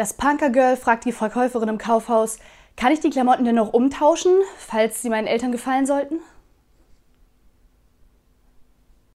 Das Punker-Girl fragt die Verkäuferin im Kaufhaus, kann ich die Klamotten denn noch umtauschen, falls sie meinen Eltern gefallen sollten?